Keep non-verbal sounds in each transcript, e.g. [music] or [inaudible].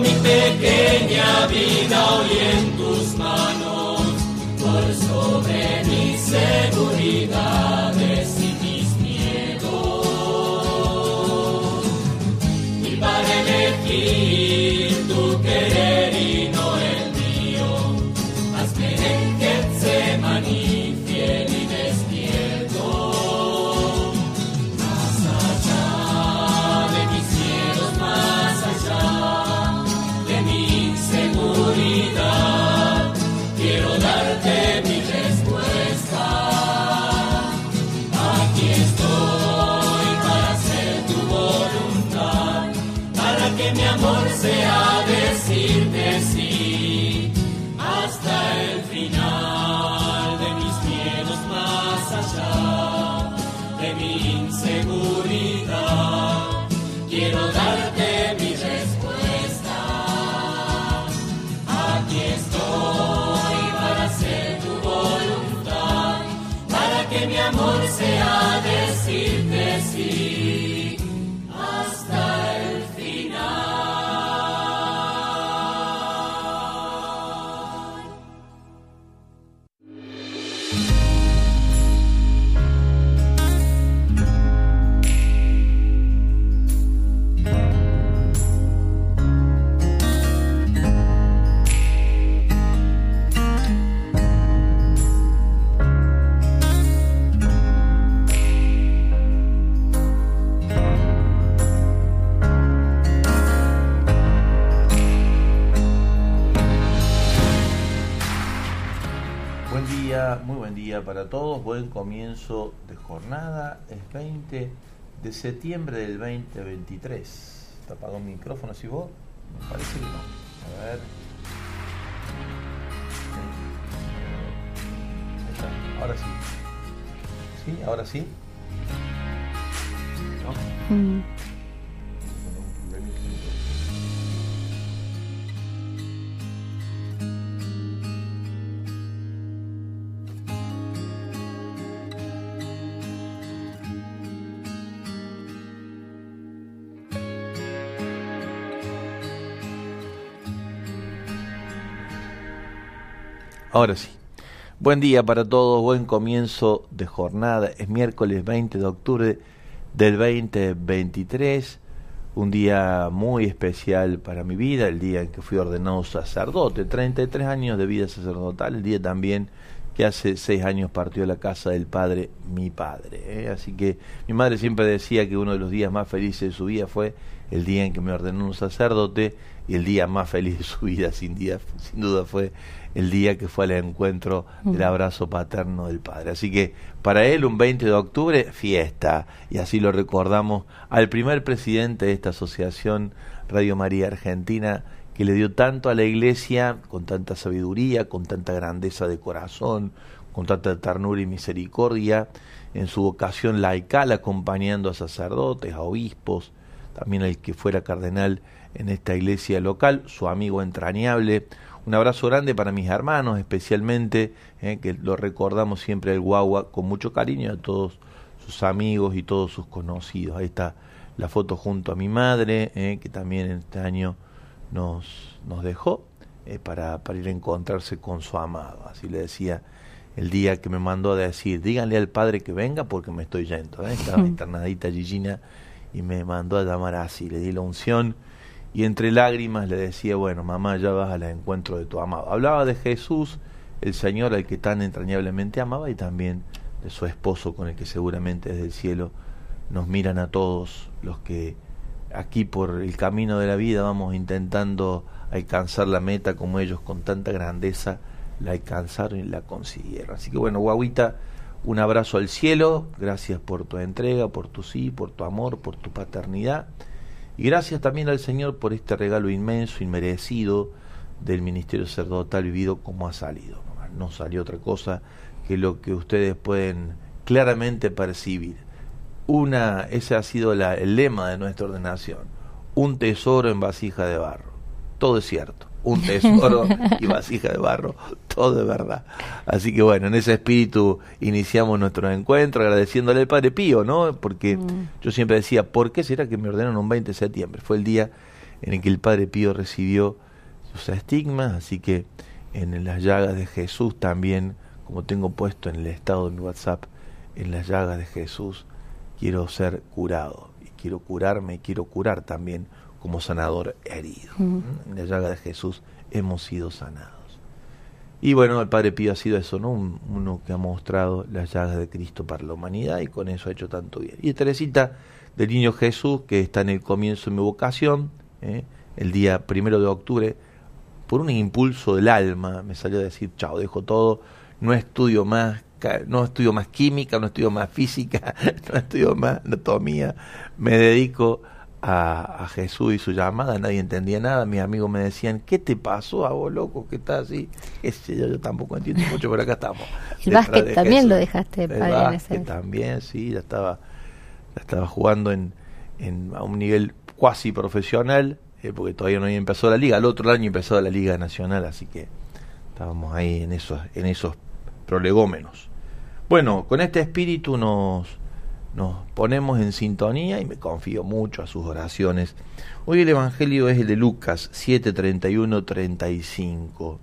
Mi pequeña vida hoy en tus manos, por sobre mi seguridad. Día para todos, buen comienzo de jornada, es 20 de septiembre del 2023. ¿Te apagó el micrófono si vos? Me parece que no. A ver. Ahora sí. ¿Sí? ¿Ahora sí? ¿No? Mm. Ahora sí. Buen día para todos, buen comienzo de jornada. Es miércoles 20 de octubre del 2023, un día muy especial para mi vida, el día en que fui ordenado sacerdote, 33 años de vida sacerdotal, el día también que hace seis años partió la casa del padre mi padre. ¿eh? Así que mi madre siempre decía que uno de los días más felices de su vida fue el día en que me ordenó un sacerdote y el día más feliz de su vida sin, día, sin duda fue el día que fue al encuentro del abrazo paterno del padre. Así que para él un 20 de octubre fiesta y así lo recordamos al primer presidente de esta asociación Radio María Argentina que le dio tanto a la iglesia con tanta sabiduría, con tanta grandeza de corazón, con tanta ternura y misericordia en su vocación laical acompañando a sacerdotes, a obispos, también el que fuera cardenal en esta iglesia local, su amigo entrañable, un abrazo grande para mis hermanos, especialmente, eh, que lo recordamos siempre el guagua con mucho cariño a todos sus amigos y todos sus conocidos. Ahí está la foto junto a mi madre, eh, que también este año nos, nos dejó eh, para, para ir a encontrarse con su amado. Así le decía el día que me mandó a decir, díganle al padre que venga porque me estoy yendo. Estaba [laughs] internadita Gigina y me mandó a llamar así, le di la unción y entre lágrimas le decía, bueno, mamá, ya vas al encuentro de tu amado. Hablaba de Jesús, el Señor al que tan entrañablemente amaba, y también de su esposo con el que seguramente desde el cielo nos miran a todos los que aquí por el camino de la vida vamos intentando alcanzar la meta como ellos con tanta grandeza la alcanzaron y la consiguieron. Así que bueno, guaguita, un abrazo al cielo, gracias por tu entrega, por tu sí, por tu amor, por tu paternidad y gracias también al Señor por este regalo inmenso, inmerecido del ministerio sacerdotal vivido como ha salido. No salió otra cosa que lo que ustedes pueden claramente percibir. Una, ese ha sido el lema de nuestra ordenación, un tesoro en vasija de barro. Todo es cierto un tesoro y vasija de barro, todo es verdad. Así que bueno, en ese espíritu iniciamos nuestro encuentro agradeciéndole al Padre Pío, ¿no? Porque mm. yo siempre decía, ¿por qué será que me ordenaron un 20 de septiembre? Fue el día en el que el Padre Pío recibió sus estigmas, así que en las llagas de Jesús también, como tengo puesto en el estado de mi WhatsApp, en las llagas de Jesús quiero ser curado y quiero curarme y quiero curar también como sanador herido. En la llaga de Jesús hemos sido sanados. Y bueno, el Padre Pío ha sido eso, ¿no? uno que ha mostrado las llagas de Cristo para la humanidad y con eso ha hecho tanto bien. Y Teresita del Niño Jesús, que está en el comienzo de mi vocación, ¿eh? el día primero de octubre, por un impulso del alma, me salió a decir, chao, dejo todo, no estudio más, no estudio más química, no estudio más física, [laughs] no estudio más anatomía, me dedico a, Jesús y su llamada, nadie entendía nada, mis amigos me decían, ¿qué te pasó a vos, loco, que estás así? Yo, yo, tampoco entiendo mucho, pero acá estamos. [laughs] El básquet también lo dejaste, El básquet también, sí, ya estaba, ya estaba jugando en, en, a un nivel cuasi profesional, eh, porque todavía no había empezado la liga, el otro año empezó la liga nacional, así que estábamos ahí en esos, en esos prolegómenos. Bueno, con este espíritu nos nos ponemos en sintonía y me confío mucho a sus oraciones. Hoy el Evangelio es el de Lucas 7, 31, 35.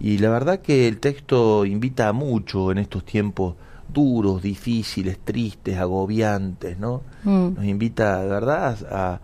Y la verdad que el texto invita a mucho en estos tiempos duros, difíciles, tristes, agobiantes, ¿no? Mm. Nos invita, ¿verdad?, a,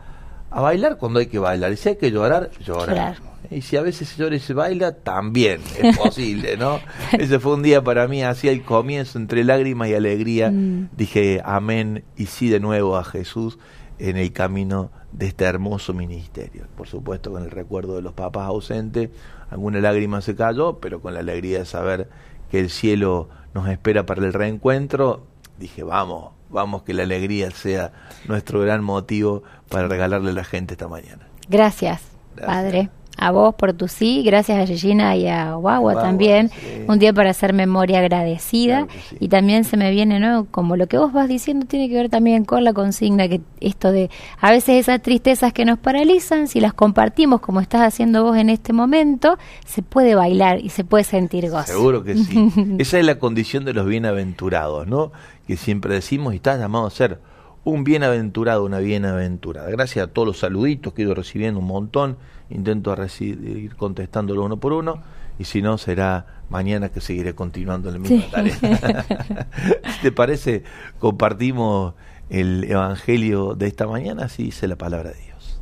a, bailar cuando hay que bailar. Y si hay que llorar, llorar. Y si a veces se llora y se baila, también es [laughs] posible, ¿no? Ese fue un día para mí, así el comienzo, entre lágrimas y alegría. Mm. Dije amén y sí de nuevo a Jesús en el camino de este hermoso ministerio. Por supuesto, con el recuerdo de los papás ausentes, alguna lágrima se cayó, pero con la alegría de saber que el cielo nos espera para el reencuentro, dije, vamos, vamos que la alegría sea nuestro gran motivo para regalarle a la gente esta mañana. Gracias, Padre a vos por tu sí, gracias a Regina y a Guagua también, un día para hacer memoria agradecida y también se me viene, ¿no? Como lo que vos vas diciendo tiene que ver también con la consigna que esto de a veces esas tristezas que nos paralizan, si las compartimos como estás haciendo vos en este momento, se puede bailar y se puede sentir gozo. Seguro que sí. [laughs] Esa es la condición de los bienaventurados, ¿no? Que siempre decimos y estás llamado a ser un bienaventurado, una bienaventurada. Gracias a todos los saluditos que he ido recibiendo un montón intento ir contestándolo uno por uno y si no será mañana que seguiré continuando en la misma tarea. [laughs] ¿Te parece? Compartimos el Evangelio de esta mañana, así dice la palabra de Dios.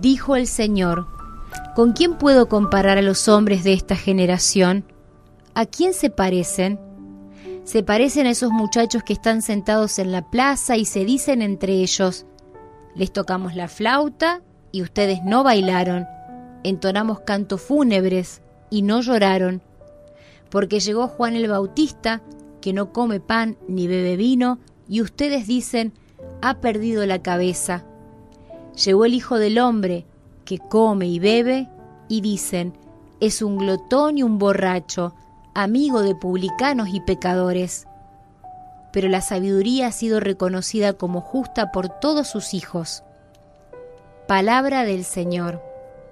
Dijo el Señor, ¿con quién puedo comparar a los hombres de esta generación? ¿A quién se parecen? Se parecen a esos muchachos que están sentados en la plaza y se dicen entre ellos, les tocamos la flauta y ustedes no bailaron, entonamos cantos fúnebres y no lloraron, porque llegó Juan el Bautista, que no come pan ni bebe vino, y ustedes dicen, ha perdido la cabeza. Llegó el Hijo del Hombre, que come y bebe, y dicen, es un glotón y un borracho, amigo de publicanos y pecadores. Pero la sabiduría ha sido reconocida como justa por todos sus hijos. Palabra del Señor.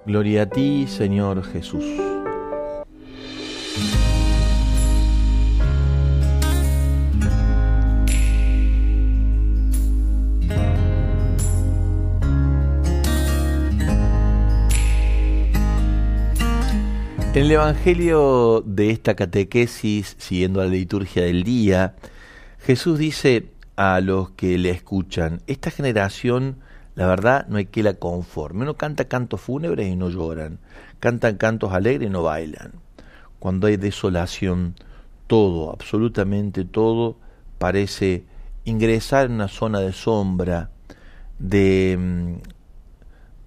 Gloria a ti, Señor Jesús. En el Evangelio de esta catequesis, siguiendo la liturgia del día, Jesús dice a los que le escuchan, esta generación la verdad no hay que la conforme. Uno canta cantos fúnebres y no lloran, cantan cantos alegres y no bailan. Cuando hay desolación, todo, absolutamente todo, parece ingresar en una zona de sombra, de, mm,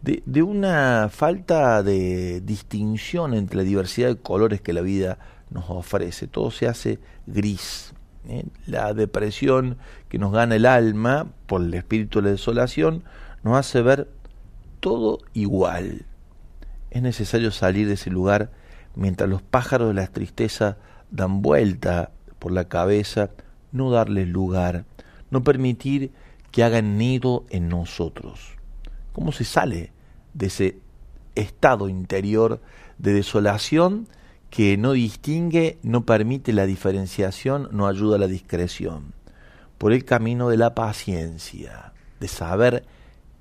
de, una falta de distinción entre la diversidad de colores que la vida nos ofrece. Todo se hace gris. ¿eh? La depresión que nos gana el alma por el espíritu de la desolación nos hace ver todo igual. Es necesario salir de ese lugar mientras los pájaros de la tristeza dan vuelta por la cabeza, no darles lugar, no permitir que hagan nido en nosotros. ¿Cómo se sale de ese estado interior de desolación que no distingue, no permite la diferenciación, no ayuda a la discreción? Por el camino de la paciencia, de saber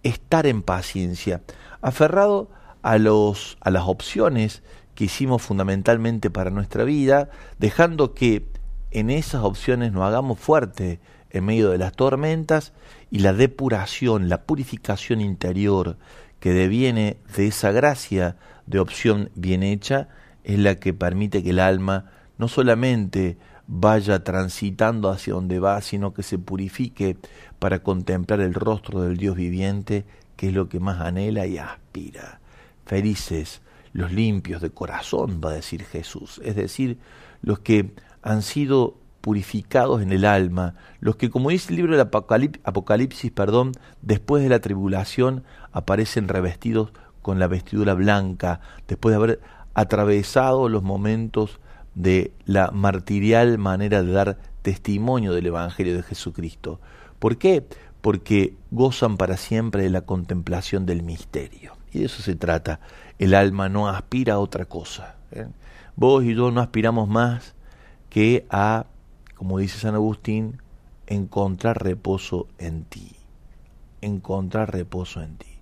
estar en paciencia, aferrado a, los, a las opciones que hicimos fundamentalmente para nuestra vida, dejando que en esas opciones nos hagamos fuerte en medio de las tormentas y la depuración, la purificación interior que deviene de esa gracia de opción bien hecha es la que permite que el alma no solamente vaya transitando hacia donde va, sino que se purifique para contemplar el rostro del Dios viviente, que es lo que más anhela y aspira. Felices los limpios de corazón, va a decir Jesús, es decir, los que han sido purificados en el alma, los que, como dice el libro del Apocalipsis, perdón, después de la tribulación aparecen revestidos con la vestidura blanca, después de haber atravesado los momentos de la martirial manera de dar testimonio del Evangelio de Jesucristo. ¿Por qué? Porque gozan para siempre de la contemplación del misterio. Y de eso se trata. El alma no aspira a otra cosa. ¿eh? Vos y yo no aspiramos más que a, como dice San Agustín, encontrar reposo en ti. Encontrar reposo en ti.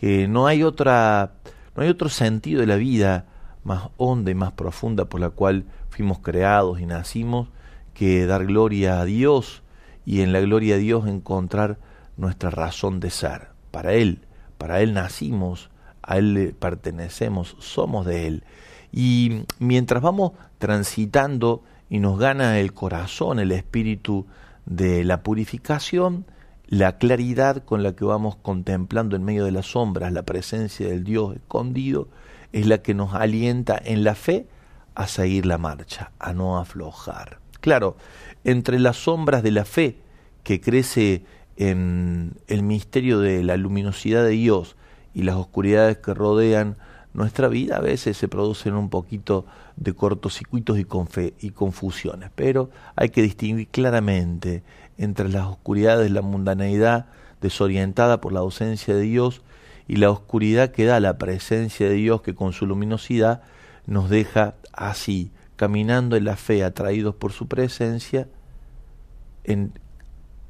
Que no hay otra, no hay otro sentido de la vida más honda y más profunda por la cual fuimos creados y nacimos que dar gloria a Dios y en la gloria a Dios encontrar nuestra razón de ser. Para Él, para Él nacimos, a Él le pertenecemos, somos de Él. Y mientras vamos transitando y nos gana el corazón, el espíritu de la purificación, la claridad con la que vamos contemplando en medio de las sombras la presencia del Dios escondido, es la que nos alienta en la fe a seguir la marcha, a no aflojar. Claro, entre las sombras de la fe que crece en el misterio de la luminosidad de Dios y las oscuridades que rodean nuestra vida, a veces se producen un poquito de cortocircuitos y, y confusiones, pero hay que distinguir claramente entre las oscuridades de la mundaneidad desorientada por la ausencia de Dios y la oscuridad que da la presencia de Dios que con su luminosidad nos deja así, caminando en la fe, atraídos por su presencia, en,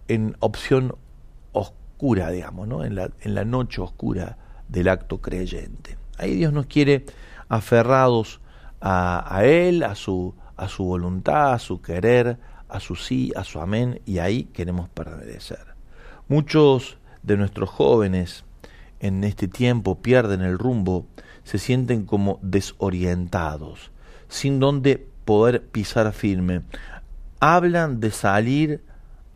en opción oscura, digamos, ¿no? en, la, en la noche oscura del acto creyente. Ahí Dios nos quiere aferrados a, a Él, a su, a su voluntad, a su querer, a su sí, a su amén, y ahí queremos permanecer. Muchos de nuestros jóvenes en este tiempo pierden el rumbo, se sienten como desorientados, sin donde poder pisar firme. Hablan de salir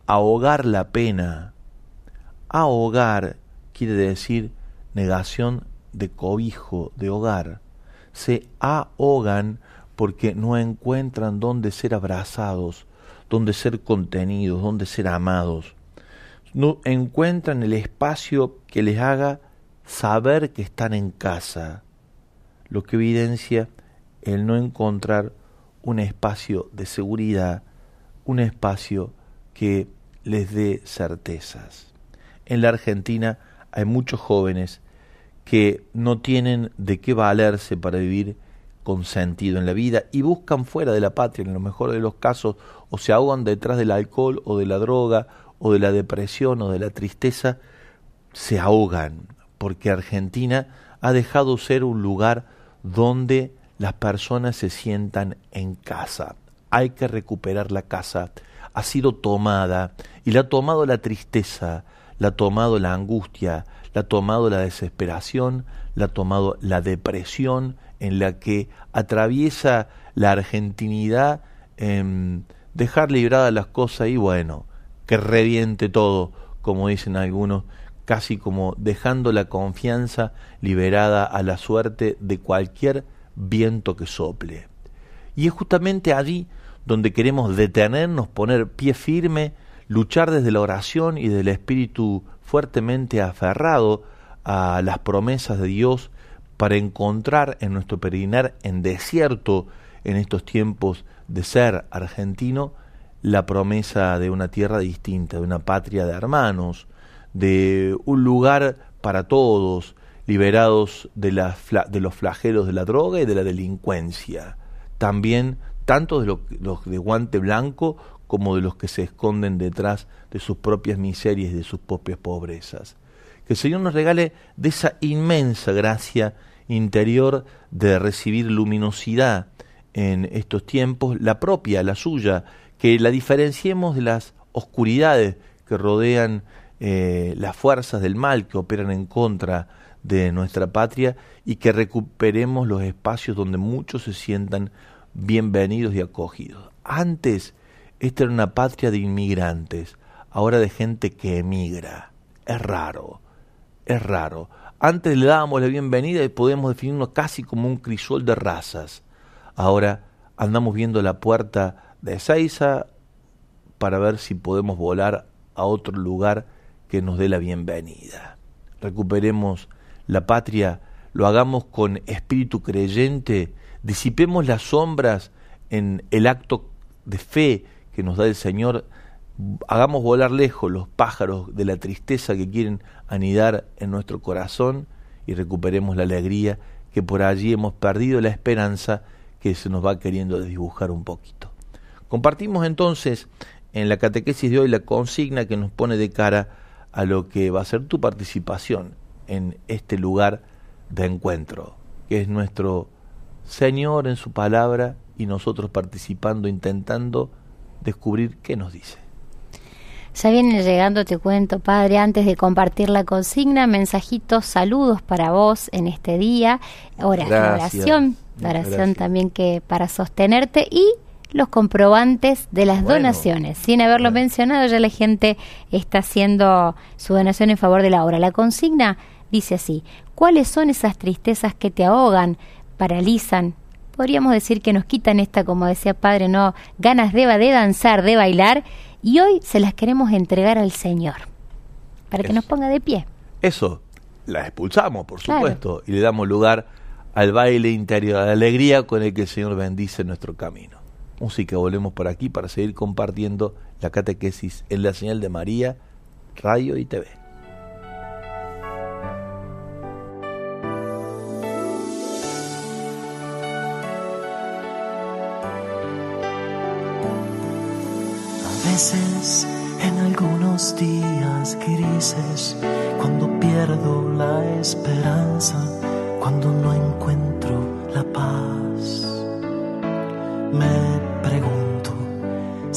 a ahogar la pena. Ahogar quiere decir negación de cobijo, de hogar. Se ahogan porque no encuentran dónde ser abrazados, dónde ser contenidos, dónde ser amados. No encuentran el espacio que les haga saber que están en casa, lo que evidencia el no encontrar un espacio de seguridad, un espacio que les dé certezas. En la Argentina hay muchos jóvenes que no tienen de qué valerse para vivir con sentido en la vida y buscan fuera de la patria, en lo mejor de los casos, o se ahogan detrás del alcohol o de la droga o de la depresión o de la tristeza, se ahogan, porque Argentina ha dejado ser un lugar donde las personas se sientan en casa. Hay que recuperar la casa. Ha sido tomada y la ha tomado la tristeza, la ha tomado la angustia, la ha tomado la desesperación, la ha tomado la depresión en la que atraviesa la argentinidad, en dejar libradas las cosas y bueno, que reviente todo, como dicen algunos, casi como dejando la confianza liberada a la suerte de cualquier viento que sople. Y es justamente allí donde queremos detenernos, poner pie firme, luchar desde la oración y del espíritu fuertemente aferrado a las promesas de Dios para encontrar en nuestro peregrinar en desierto en estos tiempos de ser argentino la promesa de una tierra distinta, de una patria de hermanos, de un lugar para todos, liberados de, los flagelos de la droga y de la delincuencia. También tanto de los de guante blanco como de los que se esconden detrás de sus propias miserias y de sus propias pobrezas. Que el Señor nos regale de esa inmensa gracia interior de recibir luminosidad en estos tiempos, la propia, la suya, que la diferenciemos de las oscuridades que rodean eh, las fuerzas del mal que operan en contra de nuestra patria y que recuperemos los espacios donde muchos se sientan bienvenidos y acogidos. Antes esta era una patria de inmigrantes, ahora de gente que emigra. Es raro, es raro. Antes le dábamos la bienvenida y podíamos definirnos casi como un crisol de razas. Ahora andamos viendo la puerta de Ezeiza para ver si podemos volar a otro lugar que nos dé la bienvenida. Recuperemos la patria, lo hagamos con espíritu creyente, disipemos las sombras en el acto de fe que nos da el Señor, hagamos volar lejos los pájaros de la tristeza que quieren anidar en nuestro corazón y recuperemos la alegría que por allí hemos perdido la esperanza que se nos va queriendo desdibujar un poquito. Compartimos entonces en la catequesis de hoy la consigna que nos pone de cara a lo que va a ser tu participación en este lugar de encuentro, que es nuestro Señor en su palabra y nosotros participando, intentando descubrir qué nos dice. Ya viene llegando, te cuento, Padre, antes de compartir la consigna, mensajitos, saludos para vos en este día, oración, oración también que para sostenerte y los comprobantes de las donaciones. Sin haberlo mencionado, ya la gente está haciendo su donación en favor de la obra. La consigna dice así, ¿cuáles son esas tristezas que te ahogan, paralizan? podríamos decir que nos quitan esta, como decía padre, no ganas de, de danzar, de bailar, y hoy se las queremos entregar al Señor, para que nos ponga de pie. Eso, la expulsamos, por supuesto, y le damos lugar al baile interior, a la alegría con el que el Señor bendice nuestro camino. Música, volvemos por aquí para seguir compartiendo la catequesis en la señal de María, radio y TV. A veces en algunos días grises, cuando pierdo la esperanza, cuando no encuentro la paz, me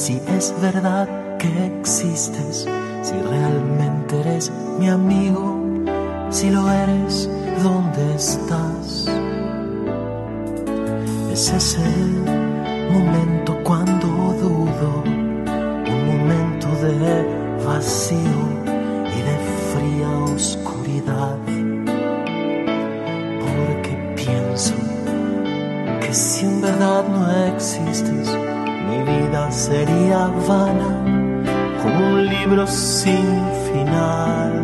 si es verdad que existes, si realmente eres mi amigo, si lo eres, ¿dónde estás? Ese es el momento cuando dudo, un momento de vacío y de fría oscuridad, porque pienso que si en verdad no existes, sería vana, como un libro sin final.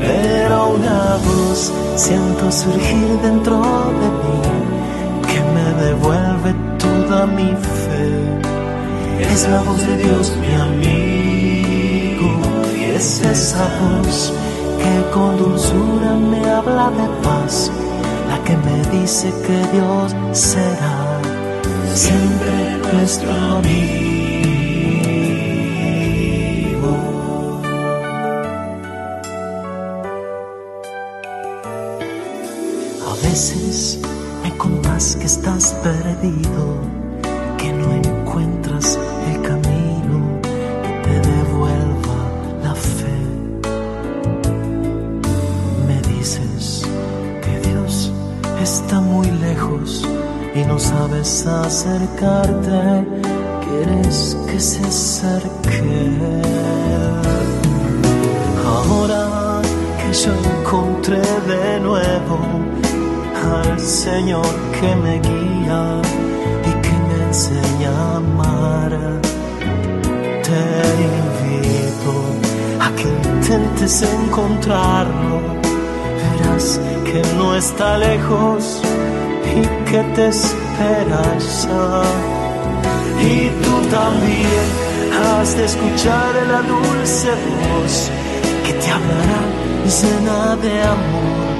Pero una voz siento surgir dentro de mí que me devuelve toda mi fe. Es la voz de Dios, mi amigo, y es esa voz que con dulzura me habla de paz, la que me dice que Dios será siempre nuestro amigo. A veces me contas que estás perdido, que no no sabes acercarte, quieres que se acerque. Ahora que yo encontré de nuevo al Señor que me guía y que me enseña a amar, te invito a que intentes encontrarlo, verás que no está lejos y que te esperas. Y tú también has de escuchar la dulce voz que te hablará llena de amor.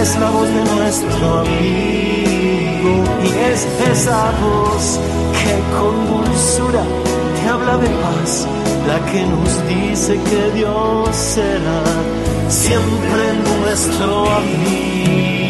Es la voz de nuestro amigo y es esa voz que con dulzura te habla de paz, la que nos dice que Dios será siempre nuestro amigo.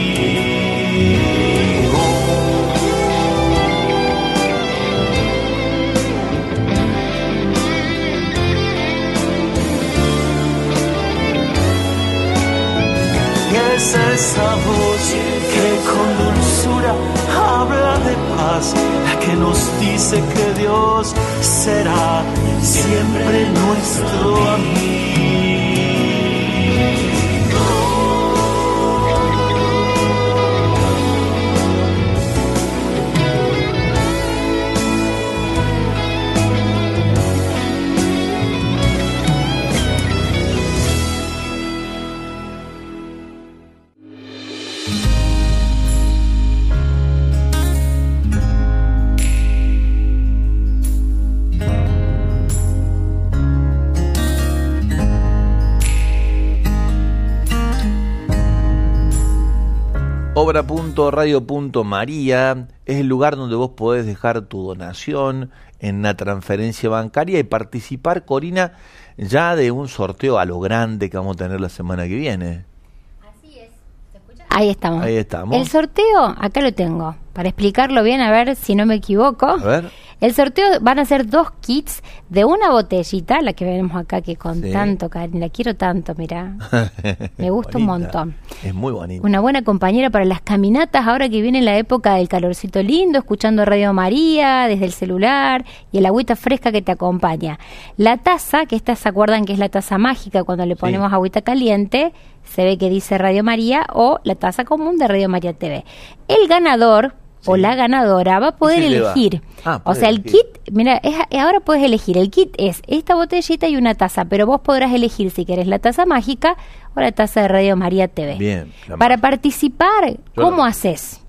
Es esa voz que con dulzura habla de paz, la que nos dice que Dios será siempre nuestro amigo. Obra.radio.maría es el lugar donde vos podés dejar tu donación en una transferencia bancaria y participar, Corina, ya de un sorteo a lo grande que vamos a tener la semana que viene. Así es. Ahí estamos. Ahí estamos. El sorteo, acá lo tengo. Para explicarlo bien, a ver si no me equivoco. A ver. El sorteo van a ser dos kits de una botellita, la que vemos acá que con Sí. tanto cariño, la quiero tanto, mira. [laughs] Me gusta un montón. Es muy bonito. Una buena compañera para las caminatas ahora que viene la época del calorcito lindo, escuchando Radio María desde el celular y el agüita fresca que te acompaña. La taza, que esta se acuerdan que es la taza mágica cuando le ponemos agüita caliente, se ve que dice Radio María o la taza común de Radio María TV. El ganador o la ganadora va a poder elegir. Ah, o sea, el kit, mira, ahora puedes elegir. El kit es esta botellita y una taza, pero vos podrás elegir si querés la taza mágica o la taza de Radio María TV. Bien. Para participar, ¿cómo haces?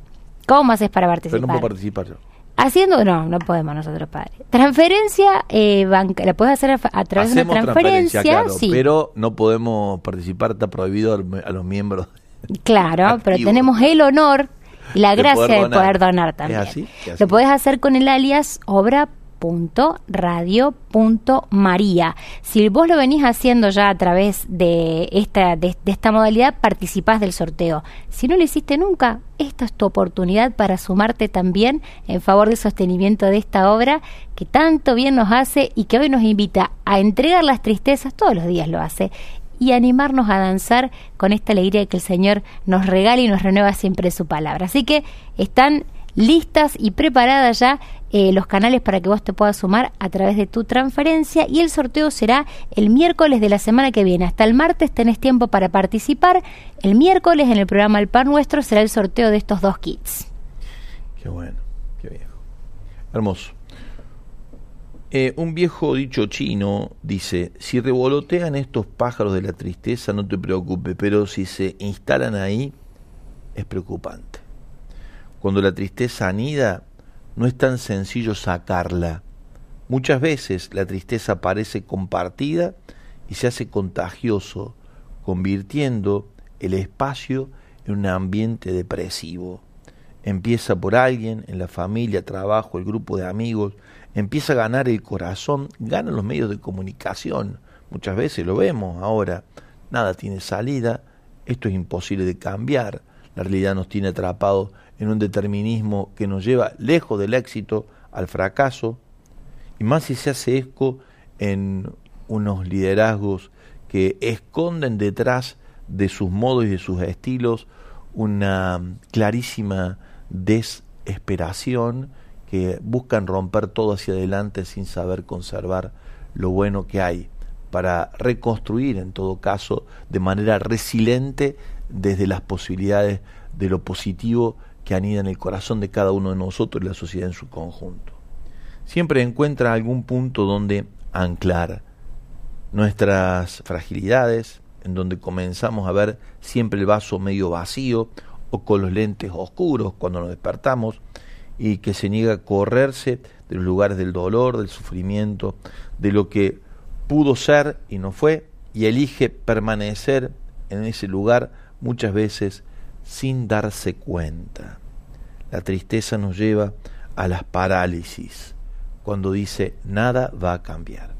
¿Cómo haces para participar? Pero no puedo participar yo. Haciendo, no, no podemos nosotros, padre. Transferencia, eh, banca, la puedes hacer a, través de una transferencia, sí. pero no podemos participar, está prohibido a los miembros. Claro, pero tenemos el honor la gracia de poder donar también. Lo puedes hacer con el alias obra María. Si vos lo venís haciendo ya a través de esta, de, esta modalidad, participás del sorteo. Si no lo hiciste nunca, esta es tu oportunidad para sumarte también en favor del sostenimiento de esta obra que tanto bien nos hace y que hoy nos invita a entregar las tristezas, todos los días lo hace, y animarnos a danzar con esta alegría que el Señor nos regala y nos renueva siempre su palabra. Así que están listas y preparadas ya eh, los canales para que vos te puedas sumar a través de tu transferencia y el sorteo será el miércoles de la semana que viene. Hasta el martes tenés tiempo para participar. El miércoles en el programa El Pan Nuestro será el sorteo de estos dos kits. Qué bueno, qué viejo. Hermoso. Eh, un viejo dicho chino dice, si revolotean estos pájaros de la tristeza no te preocupes, pero si se instalan ahí es preocupante. Cuando la tristeza anida, no es tan sencillo sacarla. Muchas veces la tristeza parece compartida y se hace contagioso, convirtiendo el espacio en un ambiente depresivo. Empieza por alguien, en la familia, trabajo, el grupo de amigos, empieza a ganar el corazón, gana los medios de comunicación. Muchas veces lo vemos ahora, nada tiene salida, esto es imposible de cambiar, la realidad nos tiene atrapados en un determinismo que nos lleva lejos del éxito al fracaso, y más si se hace eco en unos liderazgos que esconden detrás de sus modos y de sus estilos una clarísima desesperación buscan romper todo hacia adelante sin saber conservar lo bueno que hay para reconstruir en todo caso de manera resiliente desde las posibilidades de lo positivo que anida en el corazón de cada uno de nosotros y la sociedad en su conjunto. Siempre encuentra algún punto donde anclar nuestras fragilidades, en donde comenzamos a ver siempre el vaso medio vacío o con los lentes oscuros cuando nos despertamos y que se niega a correrse de los lugares del dolor, del sufrimiento, de lo que pudo ser y no fue, y elige permanecer en ese lugar muchas veces sin darse cuenta. La tristeza nos lleva a las parálisis, cuando dice nada va a cambiar.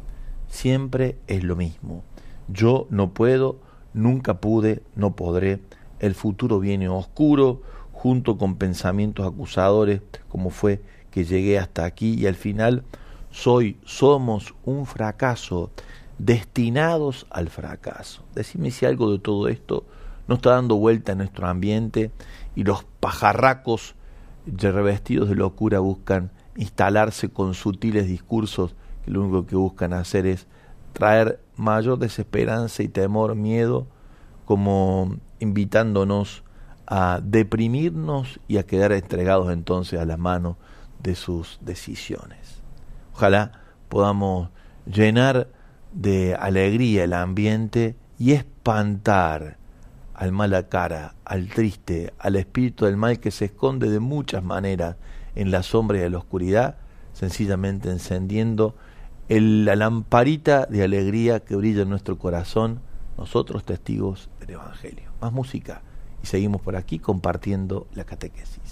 Siempre es lo mismo. Yo no puedo, nunca pude, no podré. El futuro viene oscuro, junto con pensamientos acusadores, como fue que llegué hasta aquí y al final soy, somos un fracaso, destinados al fracaso. Decime si algo de todo esto no está dando vuelta en nuestro ambiente y los pajarracos revestidos de locura buscan instalarse con sutiles discursos que lo único que buscan hacer es traer mayor desesperanza y temor, miedo, como invitándonos a deprimirnos y a quedar entregados entonces a la mano de sus decisiones. Ojalá podamos llenar de alegría el ambiente y espantar al mala cara, al triste, al espíritu del mal que se esconde de muchas maneras en la sombra y en la oscuridad, sencillamente encendiendo la lamparita de alegría que brilla en nuestro corazón, nosotros testigos del Evangelio. Más música y seguimos por aquí compartiendo la catequesis.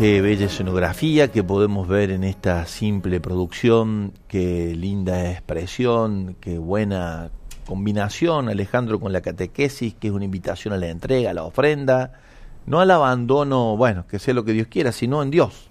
Qué bella escenografía que podemos ver en esta simple producción, qué linda expresión, qué buena combinación, Alejandro, con la catequesis, que es una invitación a la entrega, a la ofrenda, no al abandono, bueno, que sea lo que Dios quiera, sino en Dios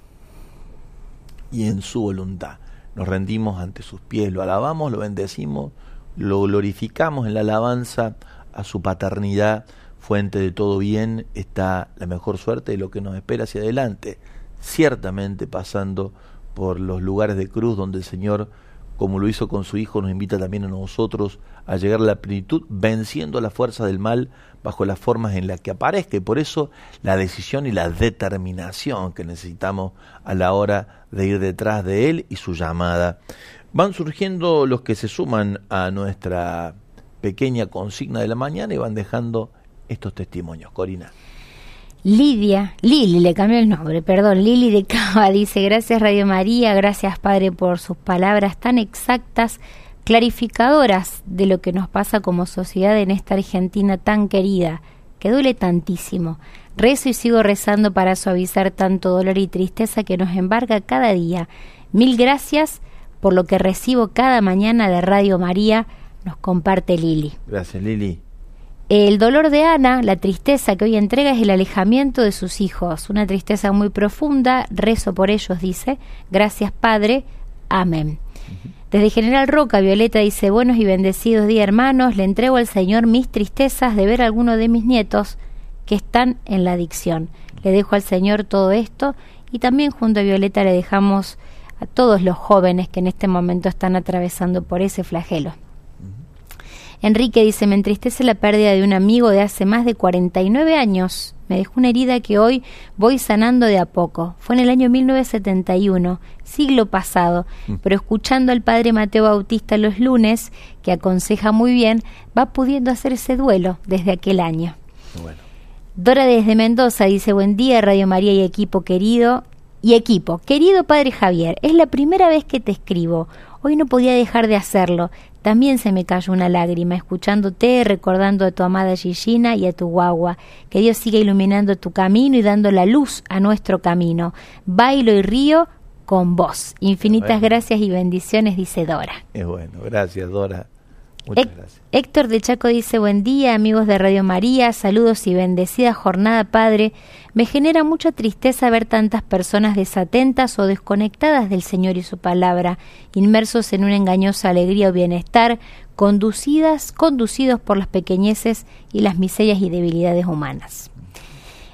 y en su voluntad. Nos rendimos ante sus pies, lo alabamos, lo bendecimos, lo glorificamos en la alabanza a su paternidad, fuente de todo bien, está la mejor suerte de lo que nos espera hacia adelante, ciertamente pasando por los lugares de cruz donde el Señor, como lo hizo con su Hijo, nos invita también a nosotros a llegar a la plenitud, venciendo la fuerza del mal bajo las formas en las que aparezca. Y por eso la decisión y la determinación que necesitamos a la hora de ir detrás de Él y su llamada. Van surgiendo los que se suman a nuestra pequeña consigna de la mañana y van dejando estos testimonios. Corina. Lidia, Lili, le cambió el nombre, perdón, Lili de Cava [laughs] dice, gracias Radio María, gracias Padre por sus palabras tan exactas, clarificadoras de lo que nos pasa como sociedad en esta Argentina tan querida, que duele tantísimo. Rezo y sigo rezando para suavizar tanto dolor y tristeza que nos embarga cada día. Mil gracias por lo que recibo cada mañana de Radio María, nos comparte Lili. Gracias Lili. El dolor de Ana, la tristeza que hoy entrega es el alejamiento de sus hijos, una tristeza muy profunda, rezo por ellos, dice, gracias Padre, amén. Desde General Roca, Violeta dice, buenos y bendecidos días hermanos, le entrego al Señor mis tristezas de ver a alguno de mis nietos que están en la adicción. Le dejo al Señor todo esto y también junto a Violeta le dejamos a todos los jóvenes que en este momento están atravesando por ese flagelo. Enrique dice, me entristece la pérdida de un amigo de hace más de 49 años. Me dejó una herida que hoy voy sanando de a poco. Fue en el año 1971, siglo pasado, mm. pero escuchando al padre Mateo Bautista los lunes, que aconseja muy bien, va pudiendo hacer ese duelo desde aquel año. Dora desde Mendoza dice, buen día Radio María y equipo querido. Y equipo, querido padre Javier, es la primera vez que te escribo. Hoy no podía dejar de hacerlo. También se me cayó una lágrima escuchándote, recordando a tu amada Gigina y a tu guagua. Que Dios siga iluminando tu camino y dando la luz a nuestro camino. Bailo y río con vos. Infinitas gracias y bendiciones, dice Dora. Es bueno, gracias Dora. Muchas gracias. Héctor de Chaco dice, buen día amigos de Radio María, saludos y bendecida jornada Padre. Me genera mucha tristeza ver tantas personas desatentas o desconectadas del Señor y su palabra, inmersos en una engañosa alegría o bienestar, conducidas, conducidos por las pequeñeces y las miserias y debilidades humanas.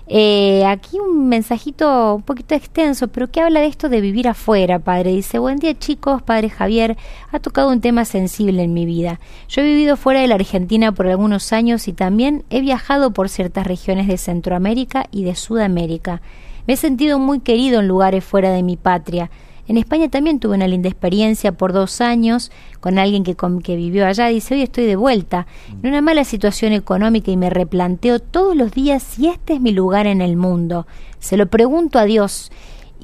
Eh, aquí un mensajito un poquito extenso, pero que habla de esto de vivir afuera, padre. Dice, buen día chicos, padre Javier, ha tocado un tema sensible en mi vida. Yo he vivido fuera de la Argentina por algunos años y también he viajado por ciertas regiones de Centroamérica y de Sudamérica. Me he sentido muy querido en lugares fuera de mi patria. En España también tuve una linda experiencia por dos años con alguien que, que vivió allá. Dice, hoy estoy de vuelta en una mala situación económica y me replanteo todos los días si este es mi lugar en el mundo. Se lo pregunto a Dios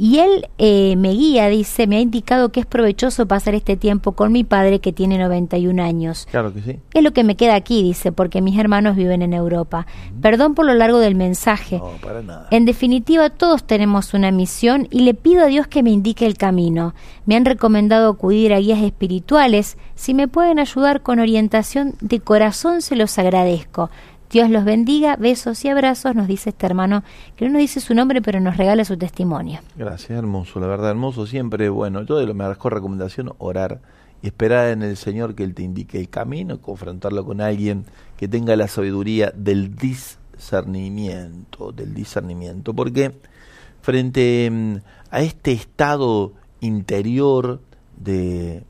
y él eh, me guía, dice, me ha indicado que es provechoso pasar este tiempo con mi padre que tiene 91 años. Claro que sí. Es lo que me queda aquí, dice, porque mis hermanos viven en Europa. Perdón por lo largo del mensaje. No, para nada. En definitiva, todos tenemos una misión y le pido a Dios que me indique el camino. Me han recomendado acudir a guías espirituales. Si me pueden ayudar con orientación, de corazón se los agradezco. Dios los bendiga, besos y abrazos, nos dice este hermano, que no nos dice su nombre, pero nos regala su testimonio. Gracias, hermoso, la verdad, hermoso siempre. Bueno, yo de lo mejor recomendación, orar y esperar en el Señor que Él te indique el camino, confrontarlo con alguien que tenga la sabiduría del discernimiento, del discernimiento, porque frente mm, a este estado interior de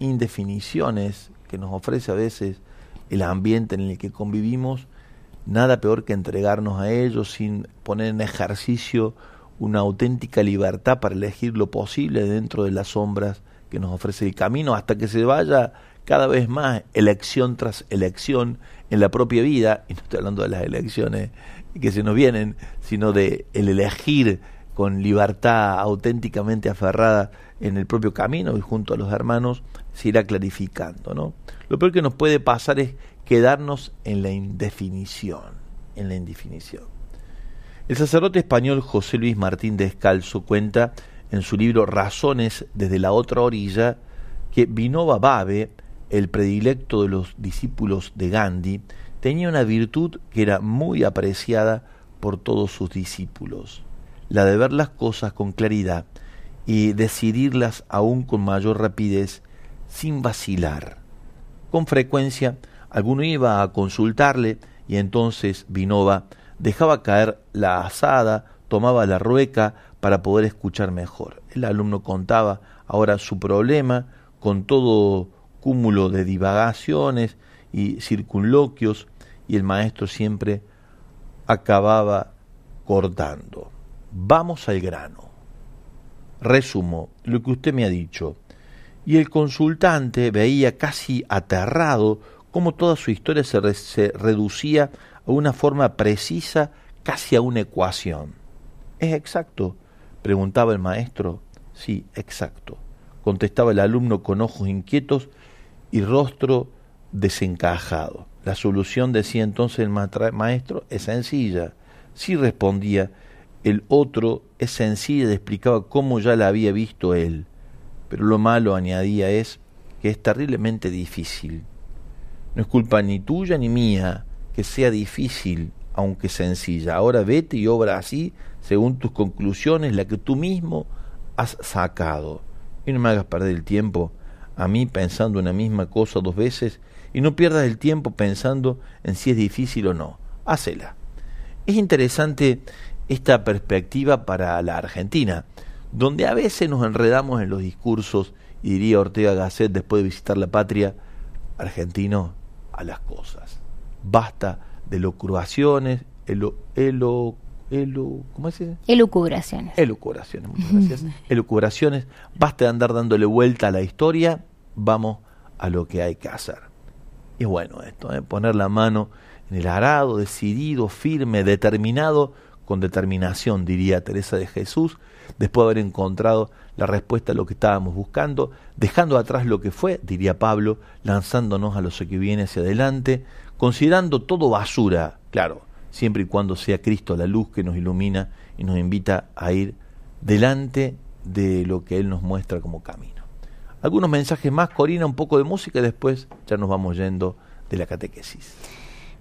indefiniciones que nos ofrece a veces el ambiente en el que convivimos, nada peor que entregarnos a ellos sin poner en ejercicio una auténtica libertad para elegir lo posible dentro de las sombras que nos ofrece el camino hasta que se vaya cada vez más elección tras elección en la propia vida, y no estoy hablando de las elecciones que se nos vienen, sino de el elegir con libertad auténticamente aferrada en el propio camino y junto a los hermanos se irá clarificando, ¿no? Lo peor que nos puede pasar es quedarnos en la indefinición, en la indefinición. El sacerdote español José Luis Martín Descalzo cuenta en su libro Razones desde la otra orilla que Vinova Bave, el predilecto de los discípulos de Gandhi, tenía una virtud que era muy apreciada por todos sus discípulos, la de ver las cosas con claridad y decidirlas aún con mayor rapidez sin vacilar. Con frecuencia alguno iba a consultarle y entonces Vinova dejaba caer la asada, tomaba la rueca para poder escuchar mejor. El alumno contaba ahora su problema con todo cúmulo de divagaciones y circunloquios y el maestro siempre acababa cortando. Vamos al grano. Resumo lo que usted me ha dicho. Y el consultante veía casi aterrado cómo toda su historia se, reducía a una forma precisa, casi a una ecuación. ¿Es exacto? preguntaba el maestro. Sí, exacto, contestaba el alumno con ojos inquietos y rostro desencajado. La solución, decía entonces el maestro, es sencilla. Sí respondía, el otro es sencilla y explicaba cómo ya la había visto él. Pero lo malo, añadía, es que es terriblemente difícil. No es culpa ni tuya ni mía que sea difícil, aunque sencilla. Ahora vete y obra así, según tus conclusiones, la que tú mismo has sacado. Y no me hagas perder el tiempo a mí pensando una misma cosa dos veces y no pierdas el tiempo pensando en si es difícil o no. Hacela. Es interesante esta perspectiva para la Argentina, donde a veces nos enredamos en los discursos, y diría Ortega Gasset después de visitar la patria, argentino a las cosas. Basta de locuraciones, elo, elo, elo, ¿cómo es? Elucubraciones. Elucubraciones, muchas gracias. [laughs] Elucubraciones. Basta de andar dándole vuelta a la historia, vamos a lo que hay que hacer. Y bueno esto, ¿eh? poner la mano en el arado, decidido, firme, determinado, con determinación, diría Teresa de Jesús, después de haber encontrado la respuesta a lo que estábamos buscando, dejando atrás lo que fue, diría Pablo, lanzándonos a lo que viene hacia adelante, considerando todo basura, claro, siempre y cuando sea Cristo la luz que nos ilumina y nos invita a ir delante de lo que Él nos muestra como camino algunos mensajes más, Corina, un poco de música y después ya nos vamos yendo de la catequesis.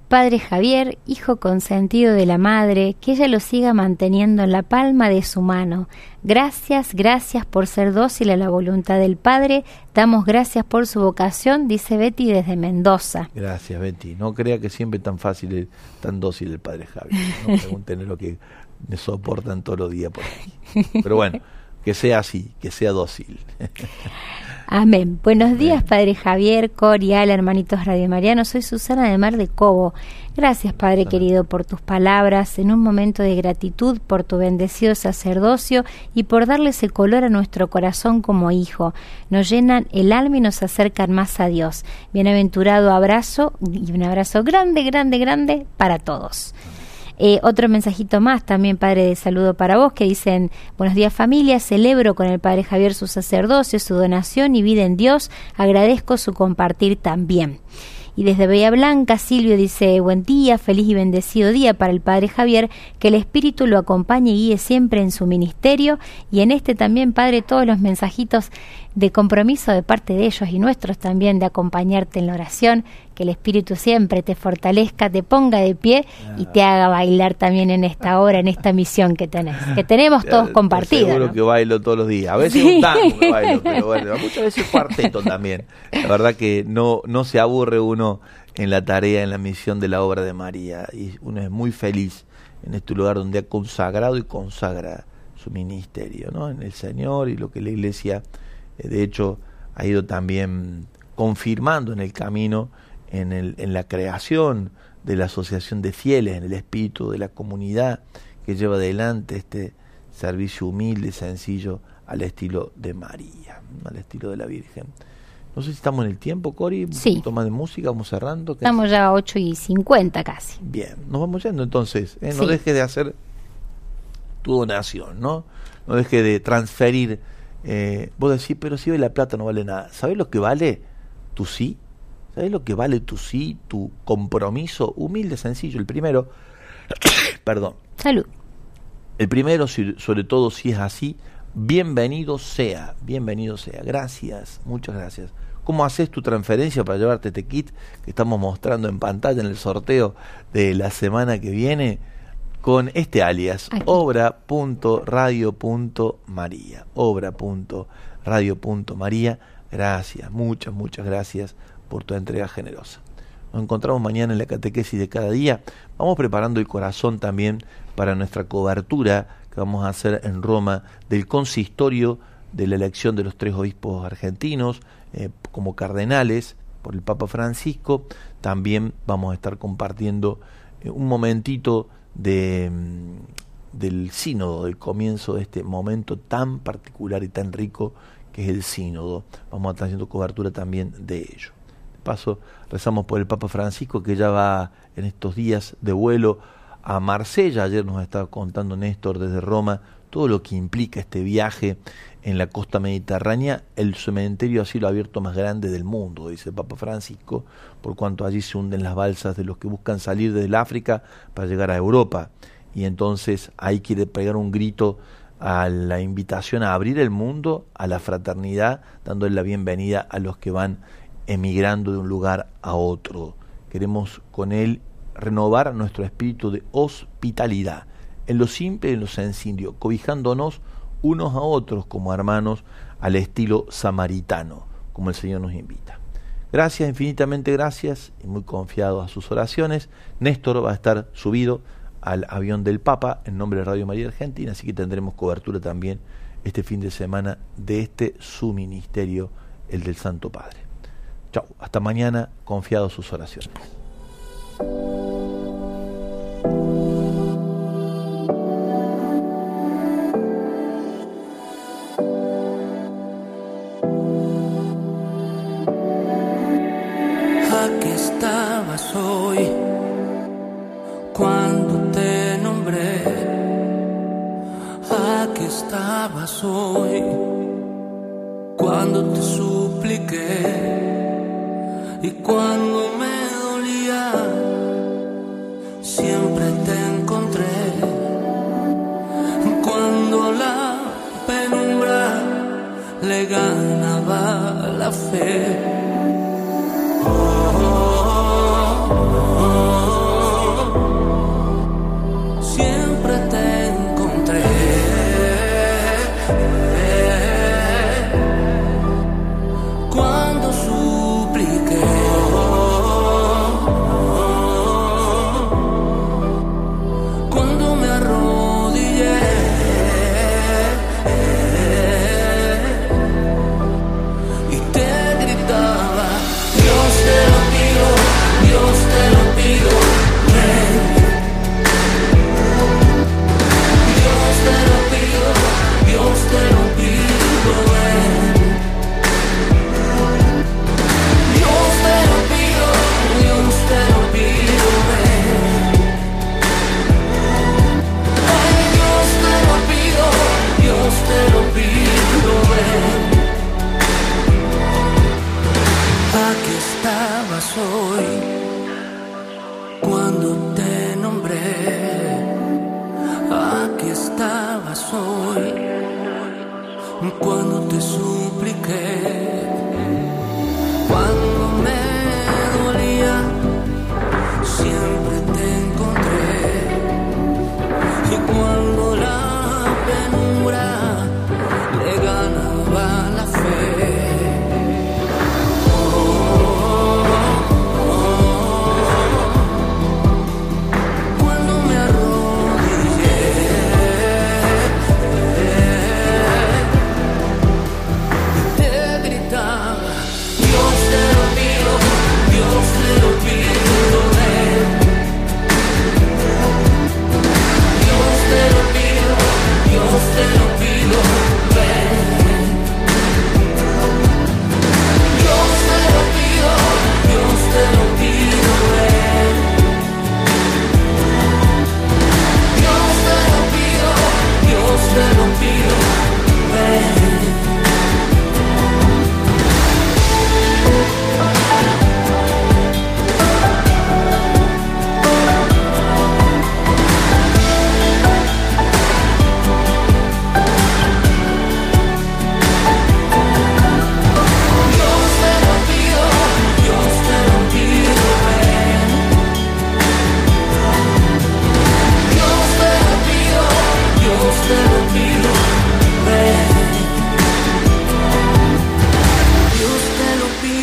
Padre Javier, hijo consentido de la madre, que ella lo siga manteniendo en la palma de su mano. Gracias, gracias por ser dócil a la voluntad del Padre. Damos gracias por su vocación, dice Betty desde Mendoza. Gracias, Betty. No crea que siempre tan fácil, tan dócil el Padre Javier. No [laughs] pregunten lo que me soportan todos los días por aquí. Pero bueno, que sea así, que sea dócil. [laughs] Amén. Buenos días, Padre Javier, Corial, hermanitos Radio Mariano. Soy Susana de Mar de Cobo. Gracias, Padre querido, por tus palabras, en un momento de gratitud por tu bendecido sacerdocio y por darle ese color a nuestro corazón como hijo. Nos llenan el alma y nos acercan más a Dios. Bienaventurado abrazo y un abrazo grande, grande, grande para todos. Eh, otro mensajito más también, Padre, de saludo para vos, que dicen, buenos días familia, celebro con el Padre Javier su sacerdocio, su donación y vida en Dios, agradezco su compartir también. Y desde Bella Blanca, Silvio dice, buen día, feliz y bendecido día para el Padre Javier, que el Espíritu lo acompañe y guíe siempre en su ministerio. Y en este también, Padre, todos los mensajitos de compromiso de parte de ellos y nuestros también de acompañarte en la oración, que el Espíritu siempre te fortalezca, te ponga de pie y te haga bailar también en esta hora, en esta misión que tenés, que tenemos todos compartida. Seguro que bailo todos los días, a veces un tango que bailo, pero bueno, muchas veces cuarteto también. La verdad que no, no se aburre uno en la tarea, en la misión de la obra de María y uno es muy feliz en este lugar donde ha consagrado y consagra su ministerio, ¿no? En el Señor y lo que la Iglesia de hecho ha ido también confirmando en el camino, en, el, en la creación de la asociación de fieles, en el espíritu de la comunidad que lleva adelante este servicio humilde, sencillo, al estilo de María, al estilo de la Virgen. No sé si estamos en el tiempo, Cori. Sí. Toma de música, vamos cerrando. Estamos ya a 8 y 50 casi. Bien, nos vamos yendo entonces. ¿eh? No dejes de hacer tu donación, ¿no? No dejes de transferir eh, vos decís, pero si hoy la plata no vale nada. ¿Sabés lo que vale tu sí? ¿Sabés lo que vale tu sí, tu compromiso humilde, sencillo? El primero, [coughs] perdón. Salud. El primero, sobre todo si es así, bienvenido sea, bienvenido sea. Gracias, muchas gracias. ¿Cómo haces tu transferencia para llevarte este kit que estamos mostrando en pantalla en el sorteo de la semana que viene? Con este alias, obra.radio.maría. Obra.radio.maría. Gracias, muchas, muchas gracias por tu entrega generosa. Nos encontramos mañana en la catequesis de cada día. Vamos preparando el corazón también para nuestra cobertura que vamos a hacer en Roma del consistorio de la elección de los tres obispos argentinos eh, como cardenales por el Papa Francisco. También vamos a estar compartiendo eh, un momentito mm, del sínodo, del comienzo de este momento tan particular y tan rico que es el sínodo. Vamos a estar haciendo cobertura también de ello. De paso, rezamos por el Papa Francisco que ya va en estos días de vuelo a Marsella. Ayer nos estaba contando Néstor desde Roma todo lo que implica este viaje en la costa mediterránea, el cementerio a cielo abierto más grande del mundo, dice el Papa Francisco, por cuanto allí se hunden las balsas de los que buscan salir desde el África para llegar a Europa. Y entonces ahí quiere pegar un grito a la invitación a abrir el mundo, a la fraternidad, dándole la bienvenida a los que van emigrando de un lugar a otro. Queremos con él renovar nuestro espíritu de hospitalidad en lo simple y en lo sencillo, cobijándonos unos a otros como hermanos al estilo samaritano, como el Señor nos invita. Gracias, infinitamente gracias, y muy confiado a sus oraciones. Néstor va a estar subido al avión del Papa en nombre de Radio María Argentina, así que tendremos cobertura también este fin de semana de este su ministerio, el del Santo Padre. Chao, hasta mañana, confiado a sus oraciones. Soy cuando te nombré. Aquí estabas hoy cuando te supliqué y cuando me dolía. Siempre te encontré cuando la penumbra le ganaba la fe. Cuando te supliqué